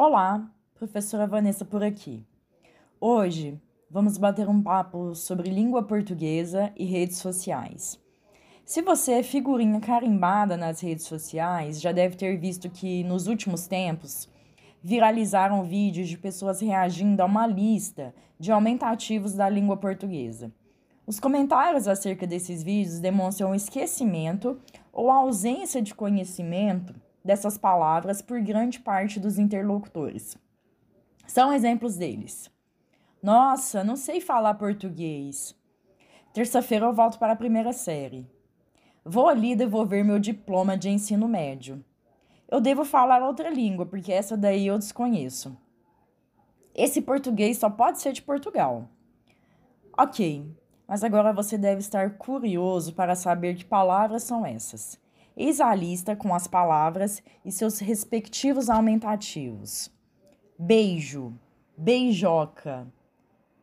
Olá, professora Vanessa por aqui. Hoje vamos bater um papo sobre língua portuguesa e redes sociais. Se você é figurinha carimbada nas redes sociais, já deve ter visto que nos últimos tempos viralizaram vídeos de pessoas reagindo a uma lista de aumentativos da língua portuguesa. Os comentários acerca desses vídeos demonstram esquecimento ou ausência de conhecimento dessas palavras por grande parte dos interlocutores. São exemplos deles. Nossa, não sei falar português. Terça-feira eu volto para a primeira série. Vou ali devolver meu diploma de ensino médio. Eu devo falar outra língua, porque essa daí eu desconheço. Esse português só pode ser de Portugal. Ok, mas agora você deve estar curioso para saber que palavras são essas. Eis a lista com as palavras e seus respectivos aumentativos: beijo, beijoca,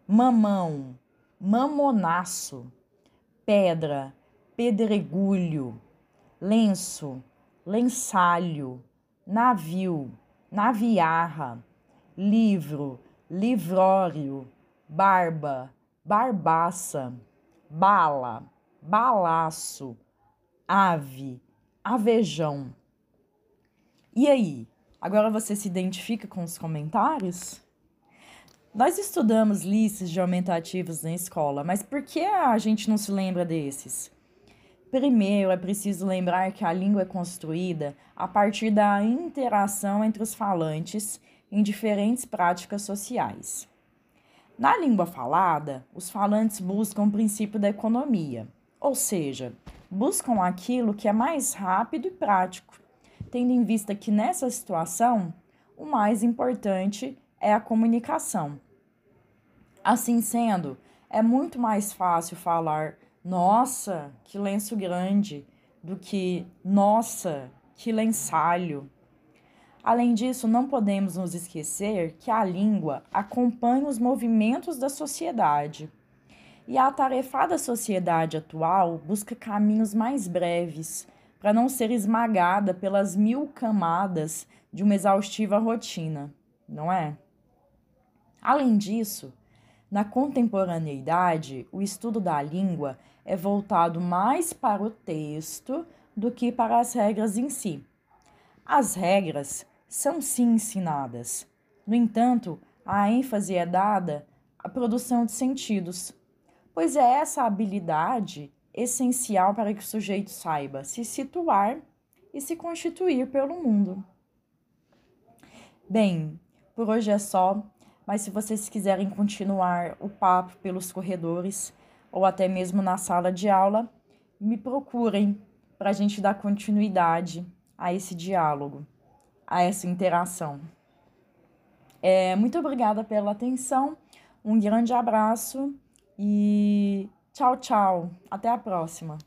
mamão, mamonaço, pedra, pedregulho, lenço, lençalho, navio, naviarra, livro, livrório, barba, barbaça, bala, balaço, ave, avejão. E aí, agora você se identifica com os comentários? Nós estudamos listas de aumentativos na escola, mas por que a gente não se lembra desses? Primeiro, é preciso lembrar que a língua é construída a partir da interação entre os falantes em diferentes práticas sociais. Na língua falada, os falantes buscam o princípio da economia, ou seja, buscam aquilo que é mais rápido e prático, tendo em vista que nessa situação o mais importante é a comunicação. Assim sendo, é muito mais fácil falar nossa, que lenço grande do que nossa, que lençalho. Além disso, não podemos nos esquecer que a língua acompanha os movimentos da sociedade. E a atarefada sociedade atual busca caminhos mais breves para não ser esmagada pelas mil camadas de uma exaustiva rotina, não é? Além disso, na contemporaneidade, o estudo da língua é voltado mais para o texto do que para as regras em si. As regras são sim ensinadas. No entanto, a ênfase é dada à produção de sentidos, pois é essa habilidade essencial para que o sujeito saiba se situar e se constituir pelo mundo. Bem, por hoje é só, mas se vocês quiserem continuar o papo pelos corredores ou até mesmo na sala de aula, me procurem para a gente dar continuidade a esse diálogo a essa interação. É, muito obrigada pela atenção, um grande abraço e tchau, tchau. Até a próxima.